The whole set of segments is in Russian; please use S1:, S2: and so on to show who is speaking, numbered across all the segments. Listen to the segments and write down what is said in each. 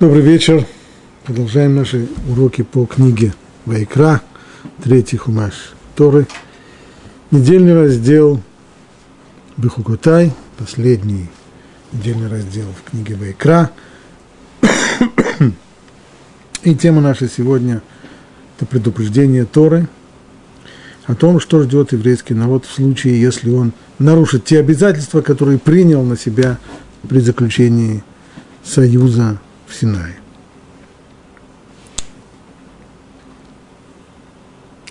S1: Добрый вечер. Продолжаем наши уроки по книге Вайкра, третий хумаш Торы. Недельный раздел Бехукутай, последний недельный раздел в книге Вайкра. И тема наша сегодня – это предупреждение Торы о том, что ждет еврейский народ в случае, если он нарушит те обязательства, которые принял на себя при заключении союза в Синае.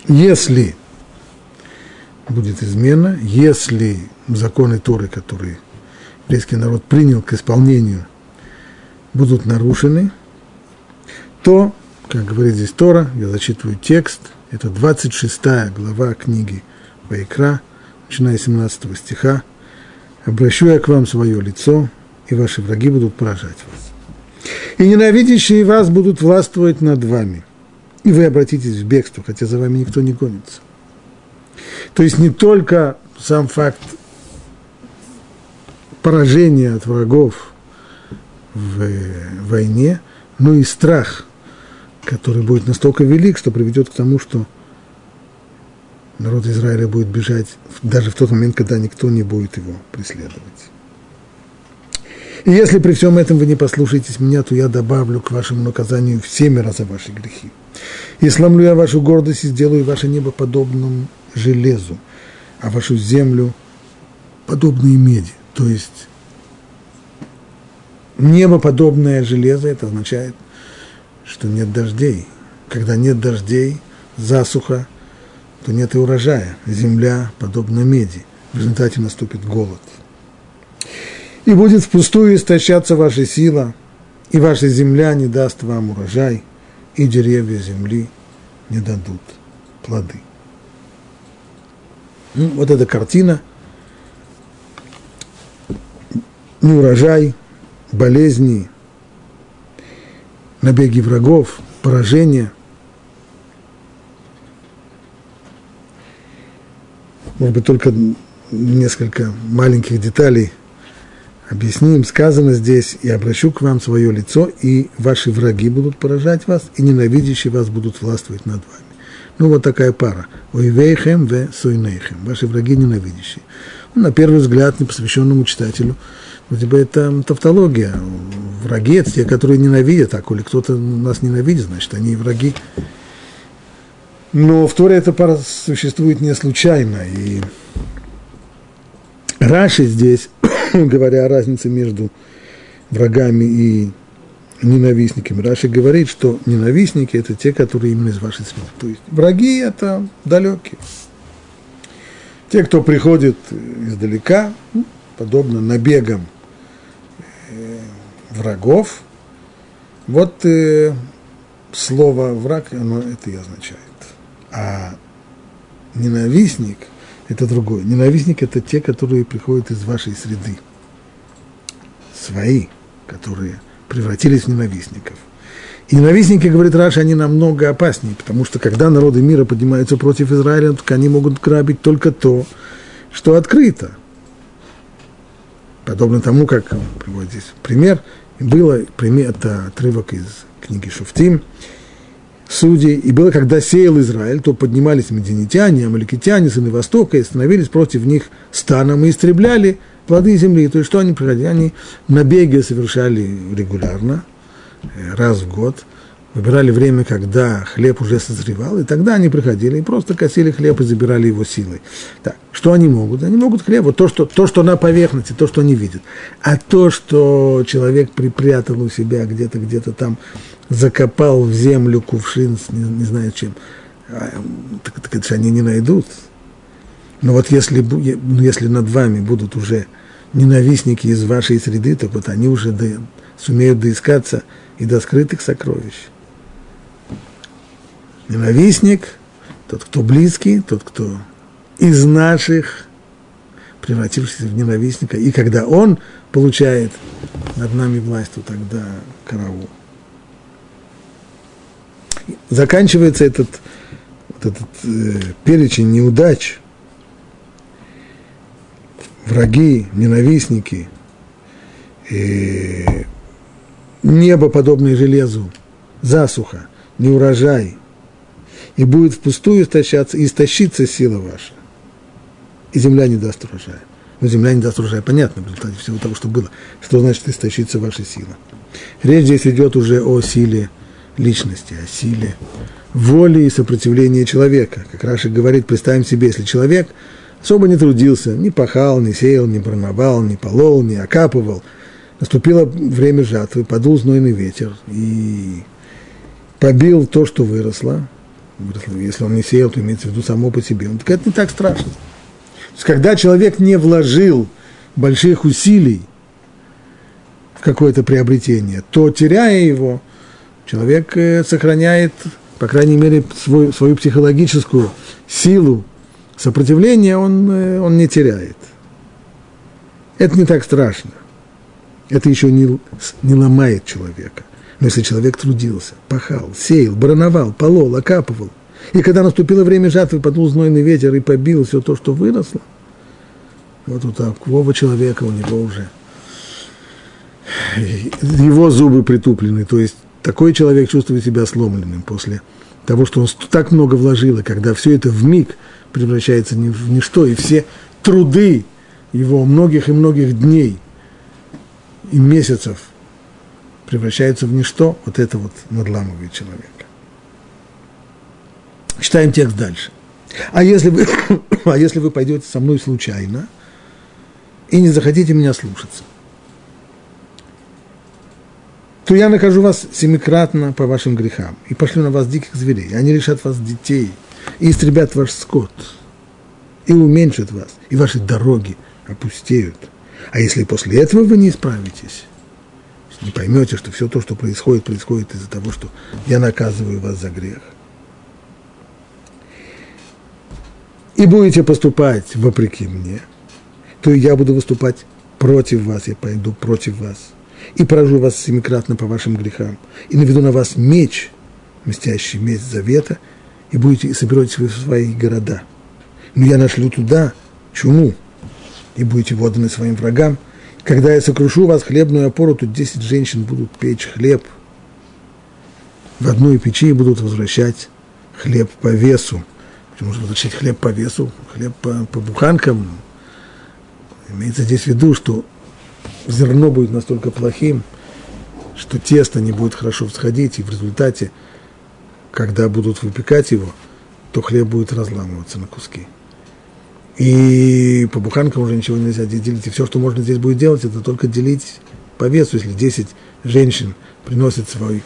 S1: Если будет измена, если законы Торы, которые еврейский народ принял к исполнению, будут нарушены, то, как говорит здесь Тора, я зачитываю текст, это 26 глава книги Вайкра, начиная с 17 стиха, «Обращу я к вам свое лицо, и ваши враги будут поражать вас» и ненавидящие вас будут властвовать над вами. И вы обратитесь в бегство, хотя за вами никто не гонится. То есть не только сам факт поражения от врагов в войне, но и страх, который будет настолько велик, что приведет к тому, что народ Израиля будет бежать даже в тот момент, когда никто не будет его преследовать. И если при всем этом вы не послушаетесь меня, то я добавлю к вашему наказанию в семеро за ваши грехи. И сломлю я вашу гордость и сделаю ваше небо подобным железу, а вашу землю подобной меди. То есть небо подобное железо, это означает, что нет дождей. Когда нет дождей, засуха, то нет и урожая. Земля подобна меди. В результате наступит голод – и будет впустую истощаться ваша сила, и ваша земля не даст вам урожай, и деревья земли не дадут плоды. Ну, вот эта картина. Неурожай, болезни, набеги врагов, поражения. Может быть, только несколько маленьких деталей объясним, сказано здесь, и обращу к вам свое лицо, и ваши враги будут поражать вас, и ненавидящие вас будут властвовать над вами. Ну, вот такая пара. Ойвейхем ве сойнейхем. Ваши враги ненавидящие. Ну, на первый взгляд, непосвященному читателю, вроде бы это тавтология. Враги – это те, которые ненавидят, а коли кто-то нас ненавидит, значит, они враги. Но в Торе эта пара существует не случайно, и Раши здесь говоря о разнице между врагами и ненавистниками, Раши говорит, что ненавистники – это те, которые именно из вашей среды. То есть враги – это далекие. Те, кто приходит издалека, ну, подобно набегам э, врагов, вот э, слово «враг» оно это и означает. А ненавистник – это другое. Ненавистники – это те, которые приходят из вашей среды. Свои, которые превратились в ненавистников. И ненавистники, говорит Раша, они намного опаснее, потому что когда народы мира поднимаются против Израиля, то они могут грабить только то, что открыто. Подобно тому, как приводит здесь пример, было пример, это отрывок из книги Шуфтим, судей, и было, когда сеял Израиль, то поднимались мединитяне, амаликитяне, сыны Востока, и становились против них станом и истребляли плоды земли. То есть что они приходили? Они набеги совершали регулярно, э, раз в год, выбирали время, когда хлеб уже созревал, и тогда они приходили и просто косили хлеб и забирали его силой. Так, что они могут? Они могут хлеб, вот то, что, то, что на поверхности, то, что они видят. А то, что человек припрятал у себя где-то, где-то там закопал в землю кувшин с не, не знаю чем, а, так, так это же они не найдут. Но вот если, ну, если над вами будут уже ненавистники из вашей среды, то вот они уже до, сумеют доискаться и до скрытых сокровищ. Ненавистник, тот, кто близкий, тот, кто из наших, превратившийся в ненавистника, и когда он получает над нами власть, то тогда караул заканчивается этот, вот этот э, перечень неудач, враги, ненавистники, и небо, подобное железу, засуха, неурожай, и будет впустую истощаться, и истощится сила ваша, и земля не даст урожая. Но земля не даст урожая, понятно, в результате всего того, что было. Что значит истощится ваша сила? Речь здесь идет уже о силе личности, о силе воли и сопротивления человека. Как Раши говорит, представим себе, если человек особо не трудился, не пахал, не сеял, не броновал, не полол, не окапывал, наступило время жатвы, подул знойный ветер и побил то, что выросло, если он не сеял, то имеется в виду само по себе, так это не так страшно. То есть, когда человек не вложил больших усилий в какое-то приобретение, то, теряя его, человек э, сохраняет, по крайней мере, свой, свою психологическую силу сопротивления, он, э, он не теряет. Это не так страшно. Это еще не, не ломает человека. Но если человек трудился, пахал, сеял, барановал, полол, окапывал, и когда наступило время жатвы, подул знойный ветер и побил все то, что выросло, вот у такого человека у него уже его зубы притуплены, то есть такой человек чувствует себя сломленным после того, что он так много вложил, и когда все это в миг превращается в ничто, и все труды его многих и многих дней и месяцев превращаются в ничто, вот это вот надламывает человека. Читаем текст дальше. А если вы, а если вы пойдете со мной случайно и не захотите меня слушаться, то я накажу вас семикратно по вашим грехам и пошлю на вас диких зверей. Они решат вас детей и истребят ваш скот, и уменьшат вас, и ваши дороги опустеют. А если после этого вы не исправитесь, не поймете, что все то, что происходит, происходит из-за того, что я наказываю вас за грех. И будете поступать вопреки мне, то я буду выступать против вас, я пойду против вас. И поражу вас семикратно по вашим грехам. И наведу на вас меч, мстящий месть завета, и будете и соберетесь вы в свои города. Но я нашлю туда чуму, и будете воданы своим врагам, когда я сокрушу вас хлебную опору, тут десять женщин будут печь хлеб в одной печи и будут возвращать хлеб по весу. Почему же возвращать хлеб по весу, хлеб по, по буханкам? Имеется здесь в виду, что зерно будет настолько плохим, что тесто не будет хорошо всходить, и в результате, когда будут выпекать его, то хлеб будет разламываться на куски. И по буханкам уже ничего нельзя делить. И все, что можно здесь будет делать, это только делить по весу. Если 10 женщин приносят свой,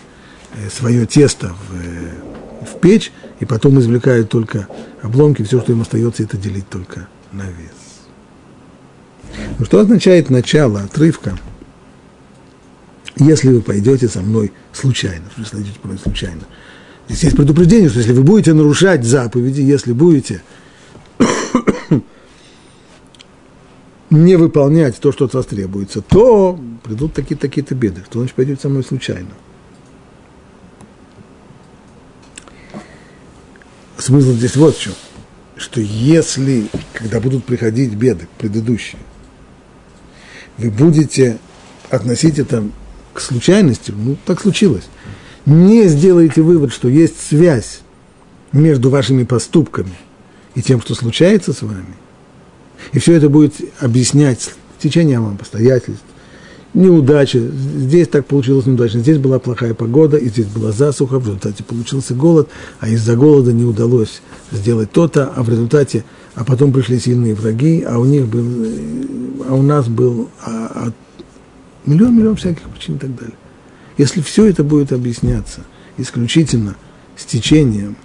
S1: э, свое тесто в, э, в печь, и потом извлекают только обломки, все, что им остается, это делить только на вес. Ну, что означает начало отрывка? Если вы пойдете со мной случайно, что если идете мной случайно. Здесь есть предупреждение, что если вы будете нарушать заповеди, если будете не выполнять то, что от вас требуется, то придут такие-то такие беды. Что значит пойдете со мной случайно? Смысл здесь вот в чем. Что если, когда будут приходить беды, предыдущие, вы будете относить это к случайности, ну, так случилось. Не сделайте вывод, что есть связь между вашими поступками и тем, что случается с вами, и все это будет объяснять течением обстоятельств, неудачи. Здесь так получилось неудачно. Здесь была плохая погода, и здесь была засуха, в результате получился голод, а из-за голода не удалось сделать то-то, а в результате, а потом пришли сильные враги, а у них был, а у нас был а, а, миллион-миллион всяких причин и так далее. Если все это будет объясняться исключительно с течением,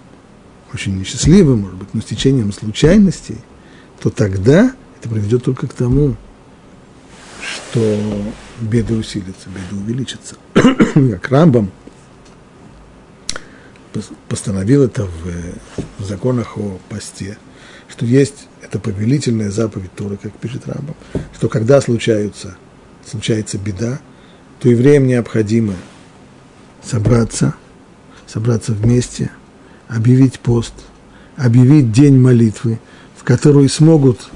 S1: очень несчастливым, может быть, но с течением случайностей, то тогда это приведет только к тому, что беды усилятся, беды увеличатся. как Рамбам постановил это в, в законах о посте, что есть это повелительная заповедь Торы, как пишет Рамбам, что когда случаются, случается беда, то евреям необходимо собраться, собраться вместе, объявить пост, объявить день молитвы, которые смогут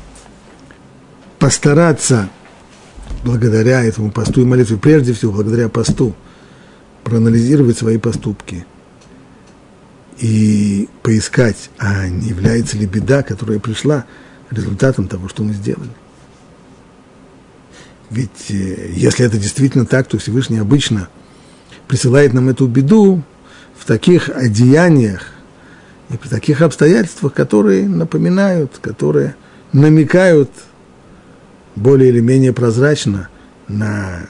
S1: постараться благодаря этому посту и молитве, прежде всего благодаря посту, проанализировать свои поступки и поискать, а не является ли беда, которая пришла результатом того, что мы сделали. Ведь э, если это действительно так, то Всевышний обычно присылает нам эту беду в таких одеяниях и при таких обстоятельствах, которые напоминают, которые намекают более или менее прозрачно на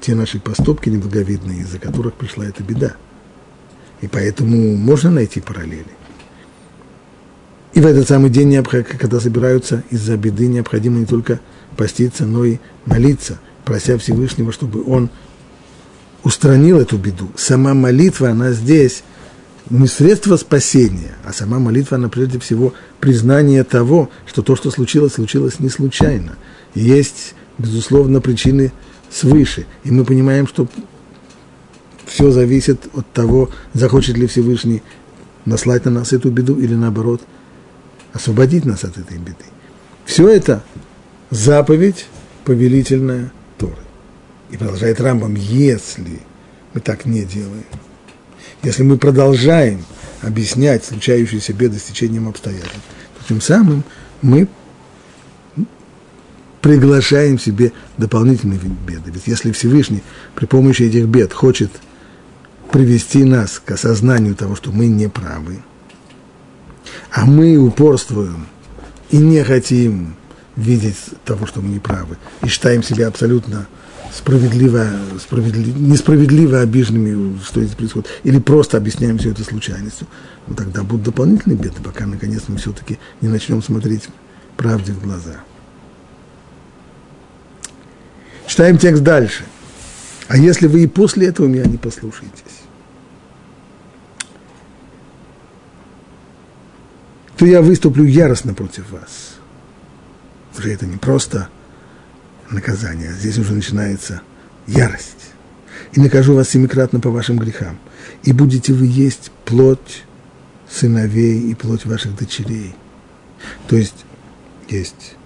S1: те наши поступки неблаговидные, из-за которых пришла эта беда. И поэтому можно найти параллели. И в этот самый день, когда собираются из-за беды, необходимо не только поститься, но и молиться, прося Всевышнего, чтобы он устранил эту беду. Сама молитва, она здесь не средство спасения, а сама молитва, она прежде всего признание того, что то, что случилось, случилось не случайно. есть, безусловно, причины свыше. И мы понимаем, что все зависит от того, захочет ли Всевышний наслать на нас эту беду или наоборот освободить нас от этой беды. Все это заповедь повелительная Торы. И продолжает Рамбам, если мы так не делаем, если мы продолжаем объяснять случающиеся беды с течением обстоятельств, то тем самым мы приглашаем себе дополнительные беды. Ведь если Всевышний при помощи этих бед хочет привести нас к осознанию того, что мы не правы, а мы упорствуем и не хотим видеть того, что мы не правы, и считаем себя абсолютно справедливо, справедливо, несправедливо обиженными, что здесь происходит, или просто объясняем все это случайностью, ну, тогда будут дополнительные беды, пока наконец мы все-таки не начнем смотреть правде в глаза. Читаем текст дальше. А если вы и после этого меня не послушаетесь, то я выступлю яростно против вас. Уже это не просто наказание, здесь уже начинается ярость. И накажу вас семикратно по вашим грехам. И будете вы есть плоть сыновей и плоть ваших дочерей. То есть есть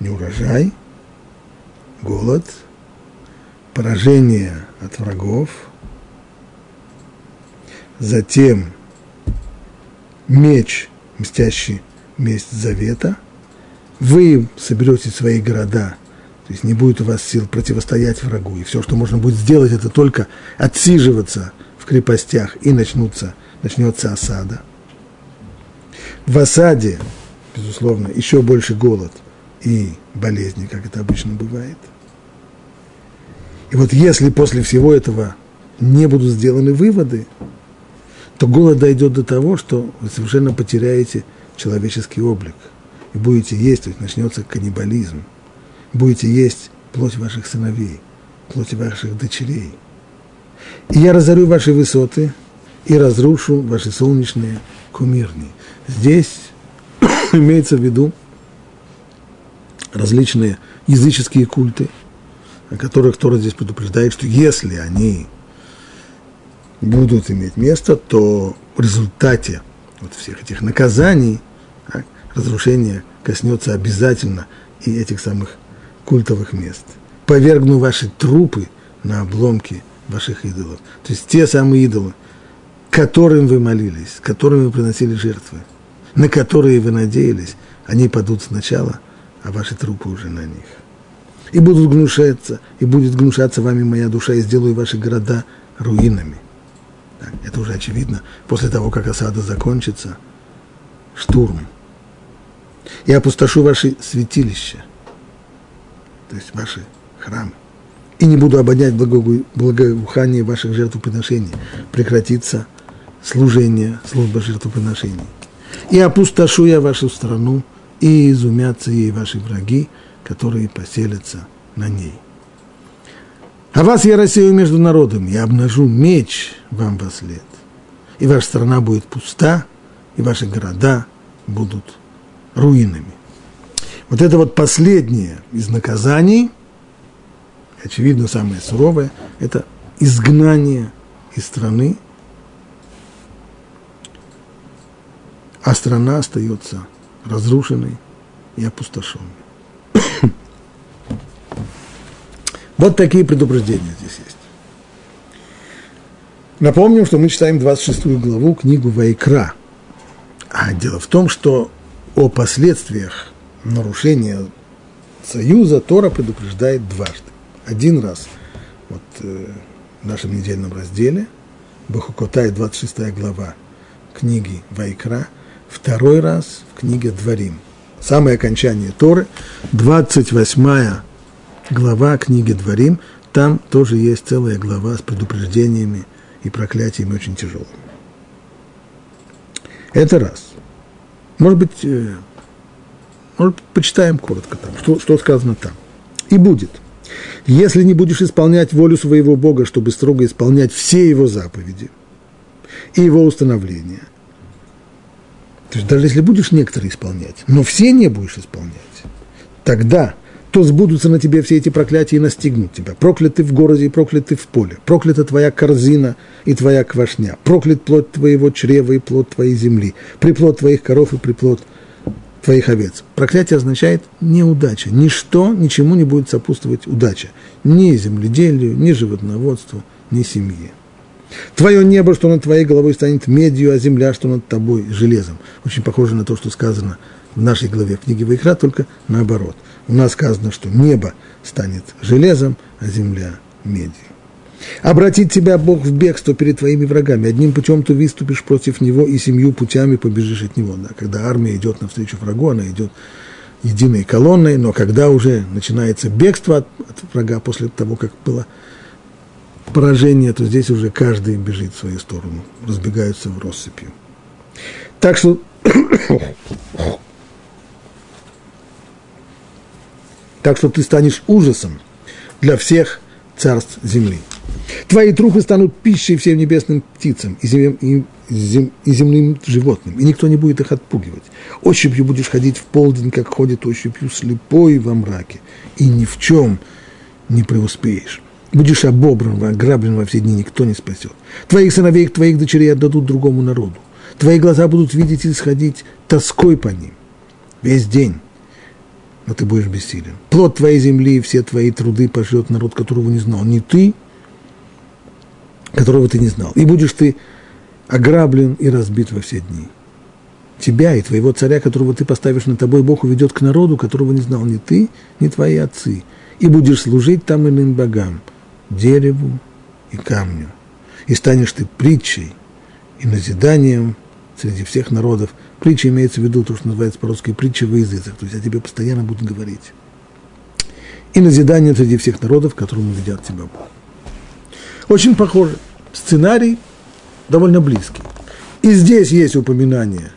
S1: неурожай – голод, поражение от врагов, затем меч, мстящий месть завета, вы соберете свои города, то есть не будет у вас сил противостоять врагу, и все, что можно будет сделать, это только отсиживаться в крепостях, и начнутся, начнется осада. В осаде, безусловно, еще больше голод – и болезни, как это обычно бывает. И вот если после всего этого не будут сделаны выводы, то голод дойдет до того, что вы совершенно потеряете человеческий облик. И будете есть, то есть начнется каннибализм. Будете есть плоть ваших сыновей, плоть ваших дочерей. И я разорю ваши высоты и разрушу ваши солнечные кумирни. Здесь имеется в виду различные языческие культы, о которых Тора здесь предупреждает, что если они будут иметь место, то в результате вот всех этих наказаний так, разрушение коснется обязательно и этих самых культовых мест. Повергну ваши трупы на обломки ваших идолов. То есть те самые идолы, которым вы молились, которым вы приносили жертвы, на которые вы надеялись, они падут сначала – а ваши трупы уже на них. И будут гнушаться, и будет гнушаться вами моя душа, и сделаю ваши города руинами. Так, это уже очевидно. После того, как осада закончится, штурм. И опустошу ваши святилища, то есть ваши храмы. И не буду обонять благоухание ваших жертвоприношений. Прекратится служение, служба жертвоприношений. И опустошу я вашу страну, и изумятся ей ваши враги, которые поселятся на ней. А вас я рассею между народами, я обнажу меч вам во след. И ваша страна будет пуста, и ваши города будут руинами. Вот это вот последнее из наказаний, очевидно, самое суровое, это изгнание из страны, а страна остается разрушенный и опустошенный. Вот такие предупреждения здесь есть. Напомним, что мы читаем 26 главу книгу Вайкра. А дело в том, что о последствиях нарушения союза Тора предупреждает дважды. Один раз вот, э, в нашем недельном разделе, Бахукотай, 26 глава книги Вайкра, второй раз в книге Дворим. Самое окончание Торы, 28 глава книги Дворим, там тоже есть целая глава с предупреждениями и проклятиями очень тяжелыми. Это раз. Может быть, э, может, почитаем коротко там, что, что сказано там. И будет. Если не будешь исполнять волю своего Бога, чтобы строго исполнять все его заповеди и его установления, то есть даже если будешь некоторые исполнять, но все не будешь исполнять, тогда то сбудутся на тебе все эти проклятия и настигнут тебя. Проклятый в городе и проклятый в поле. Проклята твоя корзина и твоя квашня. Проклят плод твоего чрева и плод твоей земли. Приплод твоих коров и приплод твоих овец. Проклятие означает неудача. Ничто, ничему не будет сопутствовать удача. Ни земледелию, ни животноводству, ни семье. Твое небо, что над твоей головой станет медью, а земля, что над тобой железом. Очень похоже на то, что сказано в нашей главе в книге Вайкра, только наоборот. У нас сказано, что небо станет железом, а земля – медью. Обратит тебя Бог в бегство перед твоими врагами. Одним путем ты выступишь против него, и семью путями побежишь от него. Да, когда армия идет навстречу врагу, она идет единой колонной, но когда уже начинается бегство от, от врага после того, как было поражение, то здесь уже каждый бежит в свою сторону, разбегаются в россыпью. Так что так что ты станешь ужасом для всех царств земли. Твои трупы станут пищей всем небесным птицам и, зем, и, зем, и земным животным, и никто не будет их отпугивать. Ощупью будешь ходить в полдень, как ходит ощупью слепой во мраке, и ни в чем не преуспеешь. Будешь обобран, ограблен во все дни, никто не спасет. Твоих сыновей, твоих дочерей отдадут другому народу. Твои глаза будут видеть и сходить тоской по ним весь день но ты будешь бессилен. Плод твоей земли и все твои труды пожрет народ, которого не знал. Не ты, которого ты не знал. И будешь ты ограблен и разбит во все дни. Тебя и твоего царя, которого ты поставишь на тобой, Бог уведет к народу, которого не знал ни ты, ни твои отцы. И будешь служить там иным богам, дереву и камню. И станешь ты притчей и назиданием среди всех народов – Притча имеется в виду то, что называется по-русски притча во языцах, то есть о тебе постоянно будут говорить. И назидание среди всех народов, которым ведят тебя Бог. Очень похоже. Сценарий довольно близкий. И здесь есть упоминание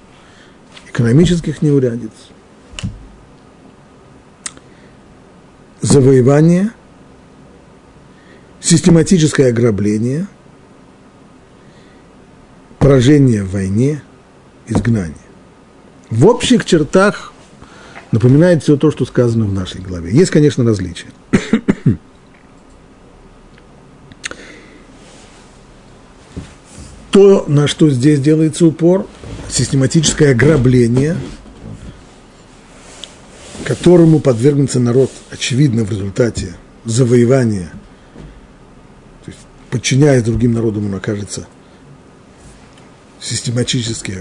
S1: экономических неурядиц, завоевание, систематическое ограбление, поражение в войне, изгнание в общих чертах напоминает все то, что сказано в нашей главе. Есть, конечно, различия. То, на что здесь делается упор, систематическое ограбление, которому подвергнется народ, очевидно, в результате завоевания, то есть, подчиняясь другим народам, он окажется систематически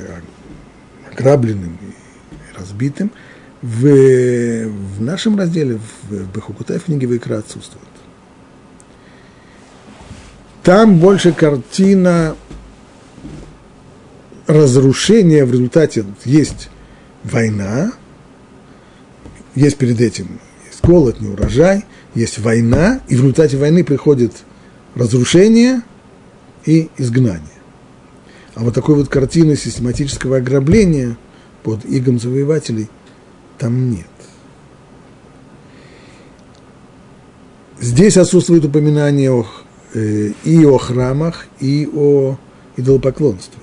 S1: ограбленным и разбитым, в, в нашем разделе, в Бехукутай, в книге Вайкра отсутствует. Там больше картина разрушения в результате есть война, есть перед этим есть голод, неурожай, есть война, и в результате войны приходит разрушение и изгнание. А вот такой вот картины систематического ограбления под игом завоевателей там нет. Здесь отсутствует упоминание о, э, и о храмах, и о идолопоклонстве.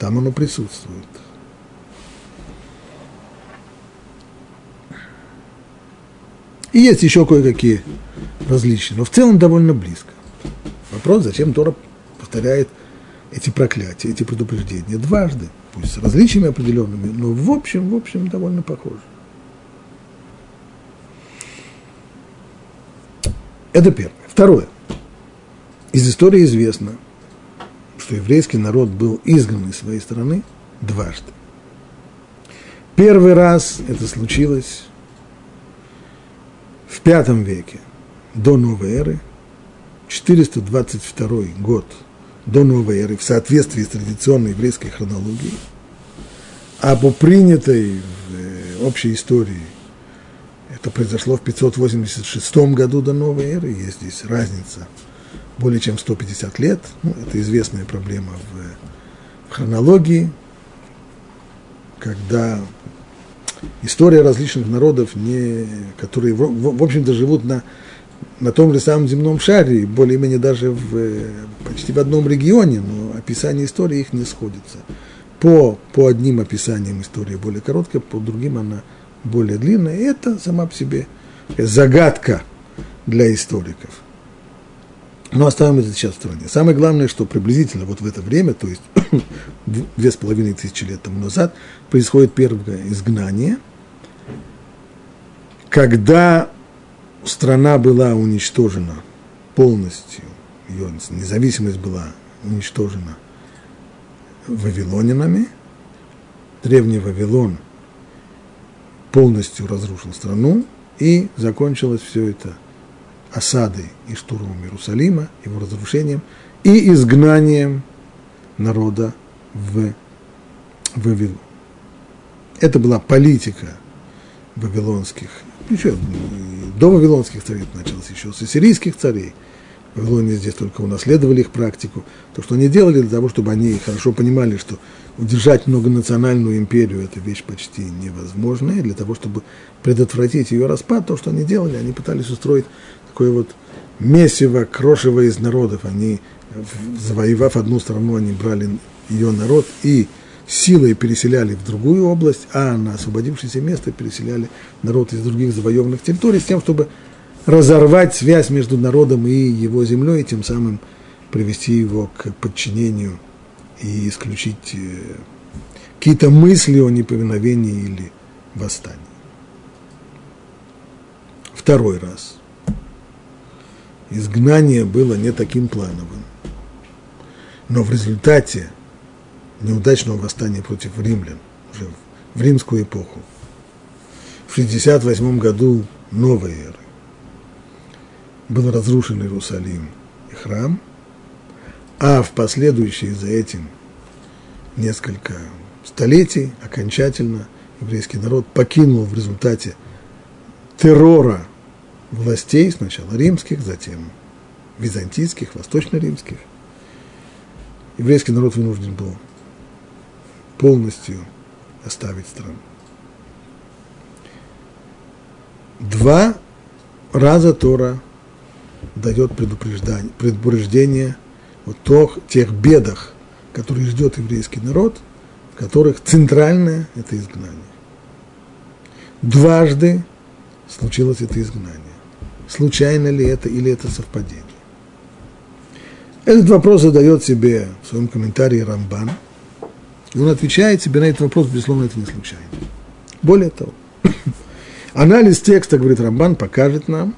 S1: Там оно присутствует. И есть еще кое-какие различия, но в целом довольно близко. Вопрос, зачем Тора повторяет эти проклятия, эти предупреждения дважды, пусть с различиями определенными, но в общем, в общем довольно похоже. Это первое. Второе. Из истории известно, что еврейский народ был изгнан из своей страны дважды. Первый раз это случилось в пятом веке до новой эры, 422 год до новой эры в соответствии с традиционной еврейской хронологией, а по принятой в э, общей истории это произошло в 586 году до новой эры, есть здесь разница более чем 150 лет, ну, это известная проблема в, в хронологии, когда история различных народов, не, которые, в, в общем-то, живут на, на том же самом земном шаре, более-менее даже в, почти в одном регионе, но описание истории их не сходится. По, по одним описаниям история более короткая, по другим она более длинная. И это сама по себе загадка для историков. Но оставим это сейчас в стороне. Самое главное, что приблизительно вот в это время, то есть две с половиной тысячи лет тому назад, происходит первое изгнание, когда страна была уничтожена полностью, ее независимость была уничтожена вавилонинами, древний Вавилон полностью разрушил страну, и закончилось все это осадой и штурмом Иерусалима, его разрушением и изгнанием народа в Вавилон. Это была политика вавилонских, еще до вавилонских царей началось еще с ассирийских царей. Вавилоне здесь только унаследовали их практику. То, что они делали для того, чтобы они хорошо понимали, что удержать многонациональную империю – это вещь почти невозможная. Для того, чтобы предотвратить ее распад, то, что они делали, они пытались устроить такое вот месиво, крошево из народов. Они, завоевав одну страну, они брали ее народ и силой переселяли в другую область, а на освободившееся место переселяли народ из других завоеванных территорий с тем, чтобы разорвать связь между народом и его землей, и тем самым привести его к подчинению и исключить э, какие-то мысли о неповиновении или восстании. Второй раз. Изгнание было не таким плановым. Но в результате неудачного восстания против римлян, уже в римскую эпоху, в 68 году новой эры, был разрушен Иерусалим и храм, а в последующие за этим несколько столетий окончательно еврейский народ покинул в результате террора властей, сначала римских, затем византийских, восточно-римских. Еврейский народ вынужден был полностью оставить страну. Два раза Тора дает предупреждение, предупреждение о тех, тех бедах, которые ждет еврейский народ, в которых центральное – это изгнание. Дважды случилось это изгнание. Случайно ли это или это совпадение? Этот вопрос задает себе в своем комментарии Рамбан – и он отвечает себе на этот вопрос, безусловно, это не случайно. Более того, анализ текста, говорит Рамбан, покажет нам,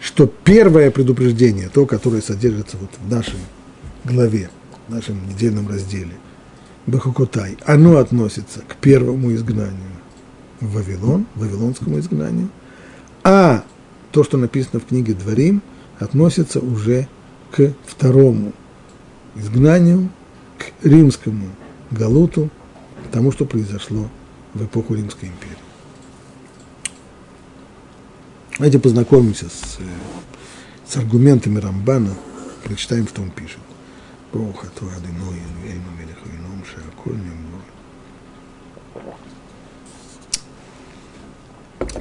S1: что первое предупреждение, то, которое содержится вот в нашей главе, в нашем недельном разделе, Бахукотай, оно относится к первому изгнанию в Вавилон, вавилонскому изгнанию, а то, что написано в книге Дворим, относится уже к второму изгнанию, к римскому Галуту, тому, что произошло в эпоху Римской империи. Давайте познакомимся с, с аргументами Рамбана, прочитаем, что он пишет.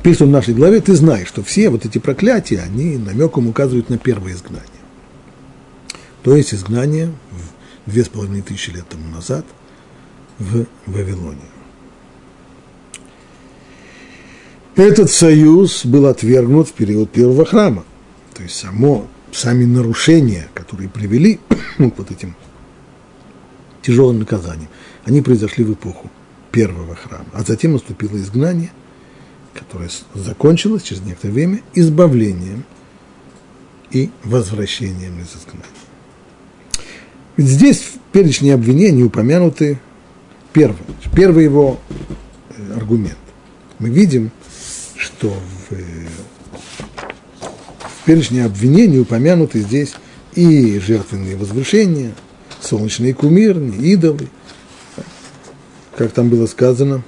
S1: Пишет он в нашей главе, ты знаешь, что все вот эти проклятия, они намеком указывают на первое изгнание. То есть изгнание две с половиной тысячи лет тому назад – в Вавилоне. Этот союз был отвергнут в период первого храма. То есть само, сами нарушения, которые привели к вот этим тяжелым наказаниям, они произошли в эпоху первого храма. А затем наступило изгнание, которое закончилось через некоторое время избавлением и возвращением из изгнания. Ведь здесь в перечне обвинений упомянуты первый, первый его э, аргумент. Мы видим, что в, э, в перечне обвинений упомянуты здесь и жертвенные возвышения, солнечные кумирни, идолы, как там было сказано,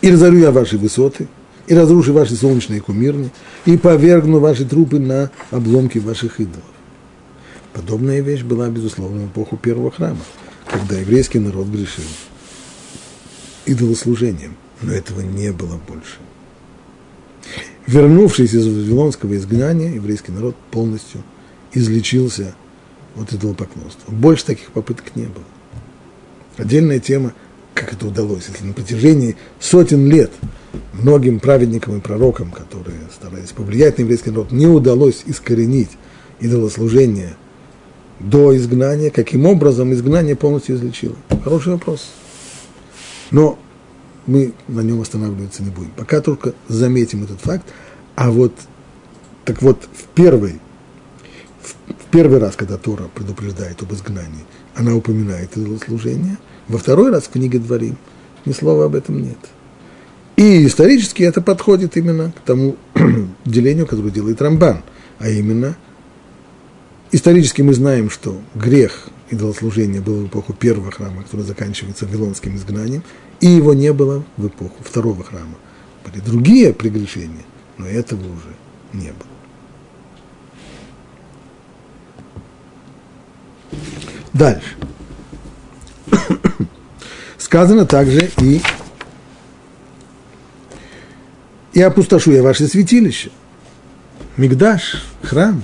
S1: и разорю я ваши высоты, и разрушу ваши солнечные кумирни, и повергну ваши трупы на обломки ваших идолов. Подобная вещь была, безусловно, в эпоху первого храма, когда еврейский народ грешил идолослужением, но этого не было больше. Вернувшись из Вавилонского изгнания, еврейский народ полностью излечился от идолопоклонства. Больше таких попыток не было. Отдельная тема, как это удалось, если на протяжении сотен лет многим праведникам и пророкам, которые старались повлиять на еврейский народ, не удалось искоренить идолослужение до изгнания, каким образом изгнание полностью излечило? Хороший вопрос. Но мы на нем останавливаться не будем. Пока только заметим этот факт. А вот, так вот, в первый, в, первый раз, когда Тора предупреждает об изгнании, она упоминает служение. Во второй раз в книге Дворим ни слова об этом нет. И исторически это подходит именно к тому делению, которое делает Рамбан, а именно исторически мы знаем, что грех идолослужения был в эпоху первого храма, который заканчивается Вавилонским изгнанием, и его не было в эпоху второго храма. Были другие прегрешения, но этого уже не было. Дальше. Сказано также и и опустошу я ваше святилище. Мигдаш, храм.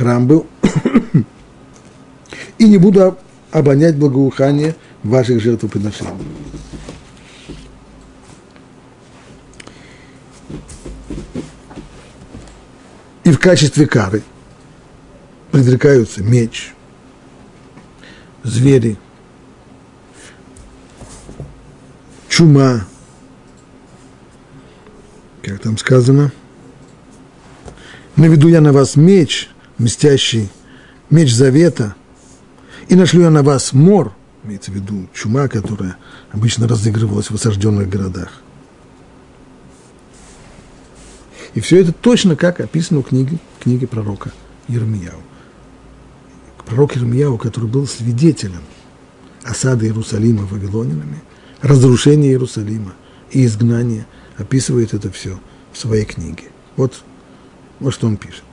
S1: Храм был. и не буду обонять благоухание ваших жертвоприношений. И в качестве кары предрекаются меч, звери, чума, как там сказано, наведу я на вас меч, мстящий, меч завета, и нашлю я на вас мор, имеется в виду чума, которая обычно разыгрывалась в осажденных городах. И все это точно как описано в книге, книге пророка Ермияу. Пророк Ермияу, который был свидетелем осады Иерусалима вавилонинами, разрушения Иерусалима и изгнания, описывает это все в своей книге. Вот, вот что он пишет.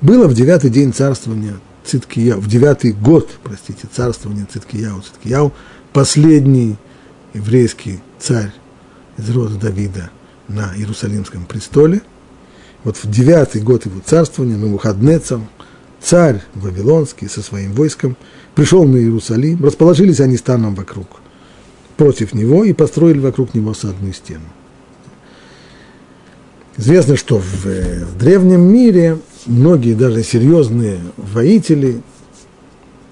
S1: Было в девятый день царствования Циткияу, в девятый год, простите, царствования Циткияу, Циткияу, последний еврейский царь из рода Давида на Иерусалимском престоле. Вот в девятый год его царствования, на Навуходнецер, царь Вавилонский со своим войском, пришел на Иерусалим, расположились они станом вокруг, против него и построили вокруг него садную стену. Известно, что в, в древнем мире многие даже серьезные воители,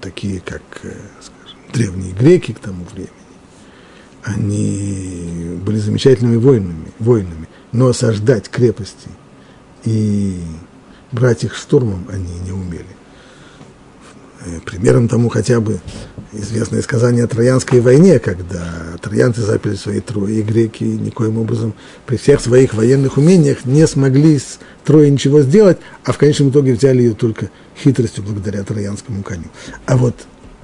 S1: такие как, э, скажем, древние греки к тому времени, они были замечательными воинами, воинами, но осаждать крепости и брать их штурмом они не умели. Э, примером тому хотя бы известное сказание о Троянской войне, когда троянцы заперли свои трои, и греки никоим образом при всех своих военных умениях не смогли с Троей ничего сделать, а в конечном итоге взяли ее только хитростью благодаря троянскому коню. А вот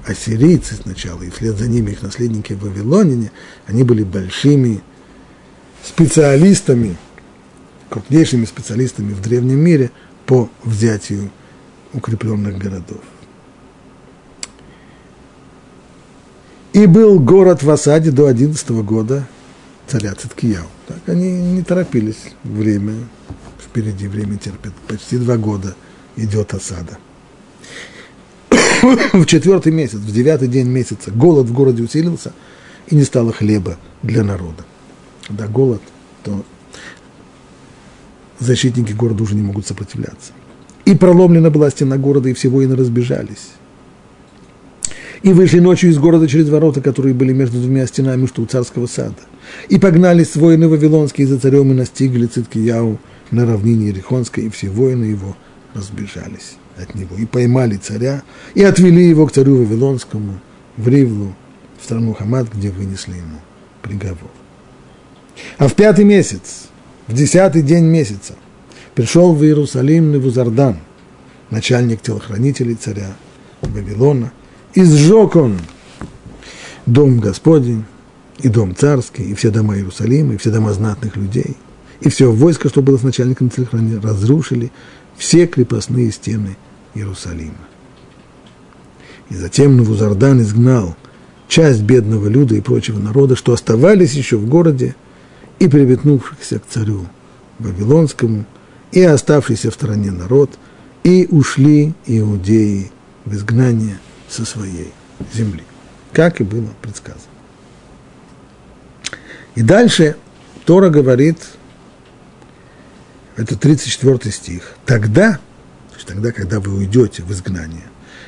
S1: ассирийцы сначала, и вслед за ними их наследники в Вавилонине, они были большими специалистами, крупнейшими специалистами в древнем мире по взятию укрепленных городов. И был город в осаде до 11 года царя Циткияу. Так они не торопились, время впереди, время терпит. Почти два года идет осада. в четвертый месяц, в девятый день месяца, голод в городе усилился, и не стало хлеба для народа. Когда голод, то защитники города уже не могут сопротивляться. И проломлена была стена города, и все воины разбежались и вышли ночью из города через ворота, которые были между двумя стенами, что у царского сада. И погнались воины вавилонские за царем и настигли Циткияу на равнине Ерихонской, и все воины его разбежались от него и поймали царя, и отвели его к царю Вавилонскому, в Ривлу, в страну Хамат, где вынесли ему приговор. А в пятый месяц, в десятый день месяца, пришел в Иерусалим Невузардан, начальник телохранителей царя Вавилона, и сжег он дом Господень, и дом царский, и все дома Иерусалима, и все дома знатных людей, и все войско, что было с начальником телохранителей, разрушили все крепостные стены Иерусалима. И затем Навузардан изгнал часть бедного люда и прочего народа, что оставались еще в городе, и приветнувшихся к царю Вавилонскому, и оставшийся в стороне народ, и ушли иудеи в изгнание со своей земли, как и было предсказано. И дальше Тора говорит, это 34 стих, тогда, то есть тогда, когда вы уйдете в изгнание,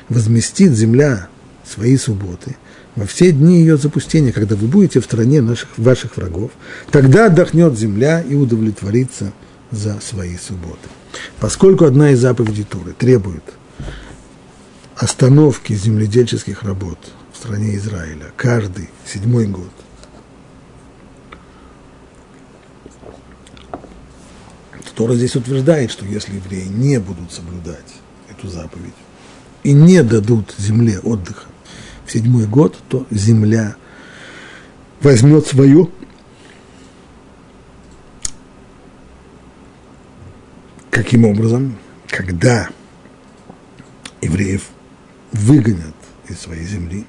S1: возместит земля свои субботы во все дни ее запустения, когда вы будете в стране наших, ваших врагов, тогда отдохнет земля и удовлетворится за свои субботы. Поскольку одна из заповедей Торы требует остановки земледельческих работ в стране Израиля каждый седьмой год, Тора здесь утверждает, что если евреи не будут соблюдать эту заповедь и не дадут земле отдыха в седьмой год, то земля возьмет свою Каким образом? Когда евреев выгонят из своей земли,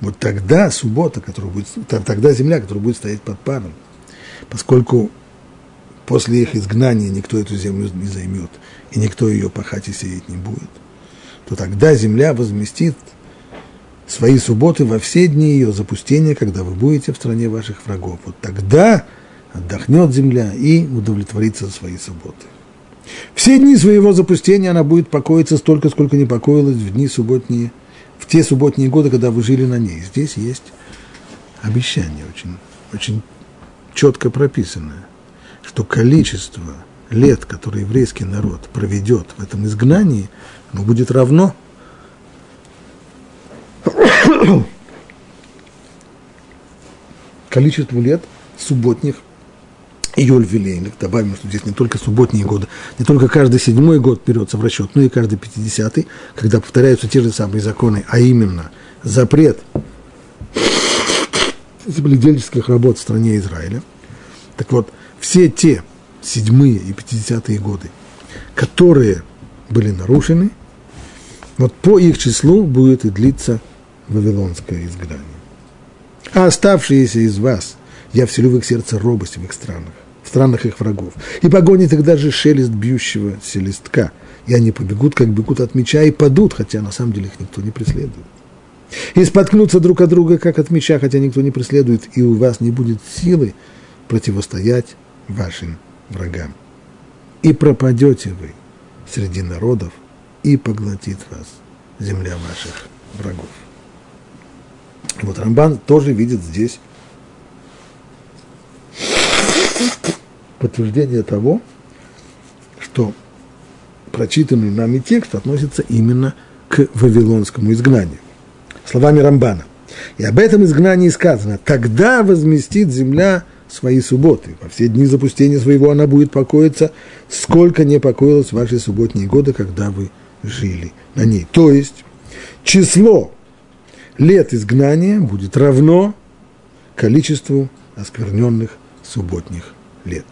S1: вот тогда суббота, которая будет, тогда земля, которая будет стоять под паром, поскольку после их изгнания никто эту землю не займет, и никто ее пахать и сеять не будет, то тогда земля возместит свои субботы во все дни ее запустения, когда вы будете в стране ваших врагов. Вот тогда отдохнет земля и удовлетворится за свои субботы. Все дни своего запустения она будет покоиться столько, сколько не покоилась в дни субботние, в те субботние годы, когда вы жили на ней. Здесь есть обещание очень, очень четко прописанное что количество лет, которые еврейский народ проведет в этом изгнании, оно будет равно количеству лет субботних и юльвилейных. Добавим, что здесь не только субботние годы, не только каждый седьмой год берется в расчет, но и каждый пятидесятый, когда повторяются те же самые законы, а именно запрет земледельческих работ в стране Израиля. Так вот, все те седьмые и пятидесятые годы, которые были нарушены, вот по их числу будет и длиться вавилонское изгнание. А оставшиеся из вас я вселю в их сердце робость в их странах, в странах их врагов, и погонит их даже шелест бьющего селестка, и они побегут, как бегут от меча, и падут, хотя на самом деле их никто не преследует. И споткнутся друг от друга, как от меча, хотя никто не преследует, и у вас не будет силы противостоять вашим врагам. И пропадете вы среди народов, и поглотит вас земля ваших врагов. Вот Рамбан тоже видит здесь подтверждение того, что прочитанный нами текст относится именно к вавилонскому изгнанию. Словами Рамбана. И об этом изгнании сказано, тогда возместит земля свои субботы. Во все дни запустения своего она будет покоиться, сколько не покоилась в ваши субботние годы, когда вы жили на ней. То есть число лет изгнания будет равно количеству оскверненных субботних лет.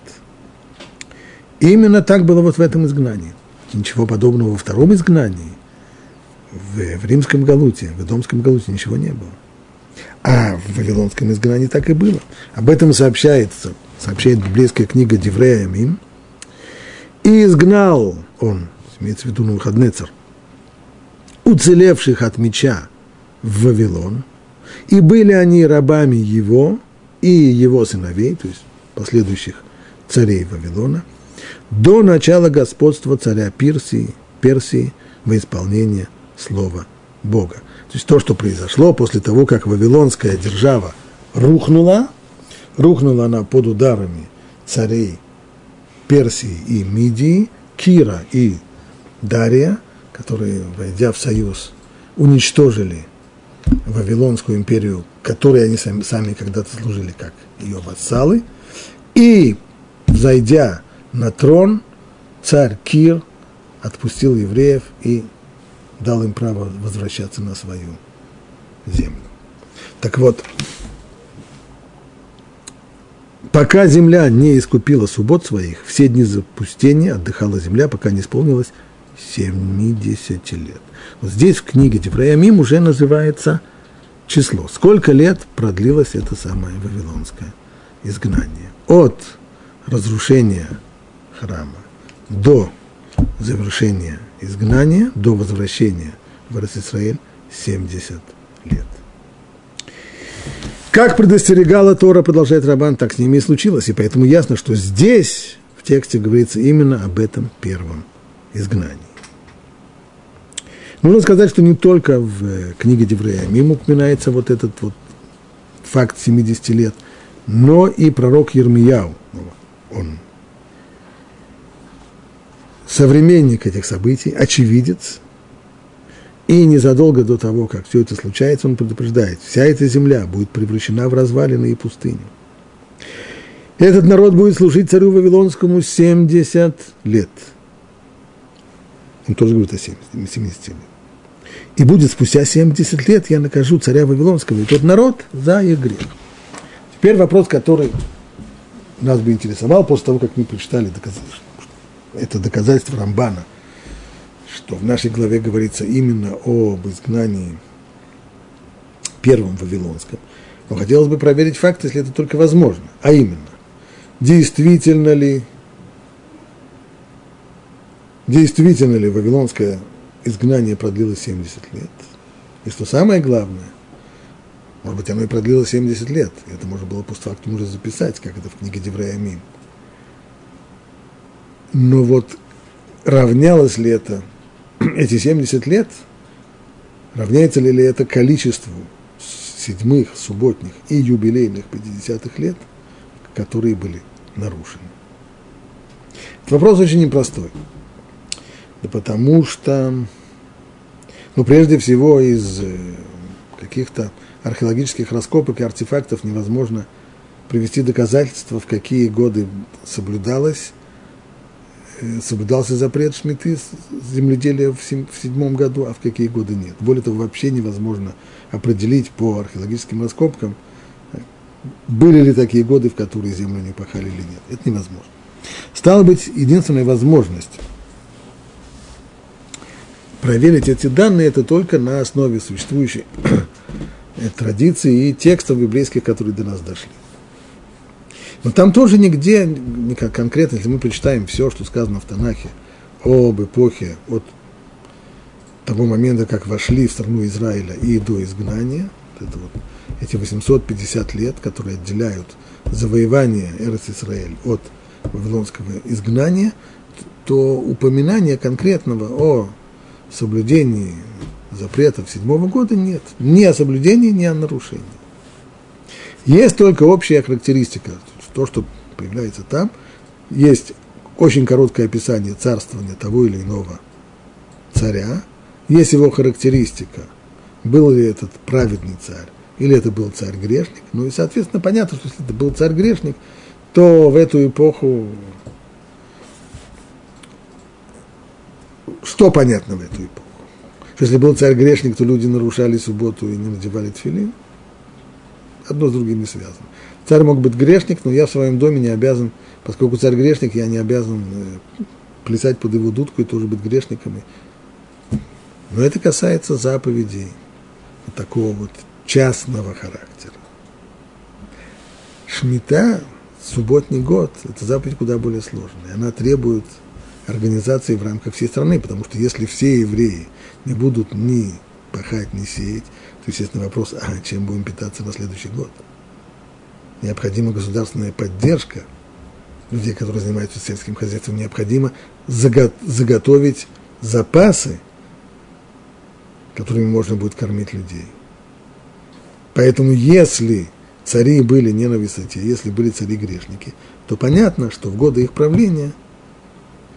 S1: Именно так было вот в этом изгнании. Ничего подобного во втором изгнании, в, в римском Галуте, в Домском Галуте ничего не было. А в Вавилонском изгнании так и было. Об этом сообщается, сообщает библейская книга Деврея Мим. И изгнал он, имеется в виду Навуходнецер, уцелевших от меча в Вавилон, и были они рабами его и его сыновей, то есть последующих царей Вавилона, до начала господства царя Персии, Персии во исполнение слова Бога. То есть то, что произошло после того, как Вавилонская держава рухнула, рухнула она под ударами царей Персии и Мидии, Кира и Дария, которые, войдя в союз, уничтожили Вавилонскую империю, которой они сами, сами когда-то служили как ее вассалы, и, зайдя на трон, царь Кир отпустил евреев и дал им право возвращаться на свою землю. Так вот, пока земля не искупила суббот своих, все дни запустения отдыхала земля, пока не исполнилось 70 лет. Вот здесь в книге Девраямим уже называется число. Сколько лет продлилось это самое вавилонское изгнание? От разрушения храма до завершения изгнания, до возвращения в Израиль 70 лет. Как предостерегала Тора, продолжает Рабан, так с ними и случилось. И поэтому ясно, что здесь в тексте говорится именно об этом первом изгнании. Нужно сказать, что не только в э, книге Деврея мимо упоминается вот этот вот факт 70 лет, но и пророк Ермияу, он современник этих событий, очевидец, и незадолго до того, как все это случается, он предупреждает, вся эта земля будет превращена в развалины и пустыню. Этот народ будет служить царю Вавилонскому 70 лет. Он тоже говорит о 70, 70 лет. И будет спустя 70 лет я накажу царя Вавилонского и тот народ за их грех. Теперь вопрос, который нас бы интересовал после того, как мы прочитали это доказательство Рамбана, что в нашей главе говорится именно об изгнании первом Вавилонском. Но хотелось бы проверить факт, если это только возможно. А именно, действительно ли, действительно ли Вавилонское изгнание продлилось 70 лет? И что самое главное, может быть, оно и продлилось 70 лет. Это можно было постфактум уже записать, как это в книге Деврея Но вот равнялось ли это, эти 70 лет, равняется ли это количеству седьмых, субботних и юбилейных 50-х лет, которые были нарушены? Этот вопрос очень непростой. Да потому что, ну, прежде всего, из э, каких-то археологических раскопок и артефактов невозможно привести доказательства, в какие годы соблюдалось, э, соблюдался запрет шмиты земледелия в седьмом году, а в какие годы нет. Более того, вообще невозможно определить по археологическим раскопкам, были ли такие годы, в которые землю не пахали или нет. Это невозможно. Стало быть, единственная возможность проверить эти данные это только на основе существующей традиций и текстов библейских, которые до нас дошли. Но там тоже нигде, никак конкретно, если мы прочитаем все, что сказано в Танахе об эпохе от того момента, как вошли в страну Израиля и до изгнания, это вот эти 850 лет, которые отделяют завоевание Эрос Израиль от вавилонского изгнания, то упоминание конкретного о соблюдении запретов седьмого года нет. Ни о соблюдении, ни о нарушении. Есть только общая характеристика, то, что появляется там. Есть очень короткое описание царствования того или иного царя. Есть его характеристика, был ли этот праведный царь, или это был царь-грешник. Ну и, соответственно, понятно, что если это был царь-грешник, то в эту эпоху что понятно в эту эпоху? что если был царь грешник, то люди нарушали субботу и не надевали тфилин. Одно с другим не связано. Царь мог быть грешник, но я в своем доме не обязан, поскольку царь грешник, я не обязан э, плясать под его дудку и тоже быть грешниками. Но это касается заповедей вот такого вот частного характера. Шмита, субботний год, это заповедь куда более сложная. Она требует организации в рамках всей страны, потому что если все евреи не будут ни пахать, ни сеять, то, естественно, вопрос, а чем будем питаться на следующий год? Необходима государственная поддержка людей, которые занимаются сельским хозяйством, необходимо заготовить запасы, которыми можно будет кормить людей. Поэтому если цари были не на высоте, если были цари-грешники, то понятно, что в годы их правления –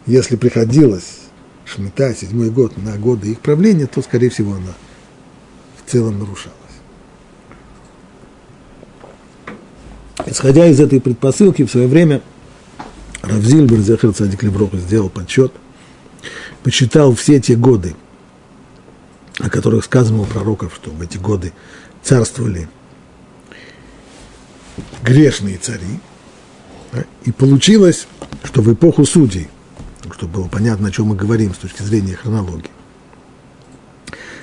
S1: если приходилось Шмита, седьмой год, на годы их правления, то, скорее всего, она в целом нарушалась. Исходя из этой предпосылки, в свое время Равзильбер Зехер Цадик Левроха сделал подсчет, посчитал все те годы, о которых сказано у пророков, что в эти годы царствовали грешные цари, и получилось, что в эпоху судей, чтобы было понятно, о чем мы говорим с точки зрения хронологии,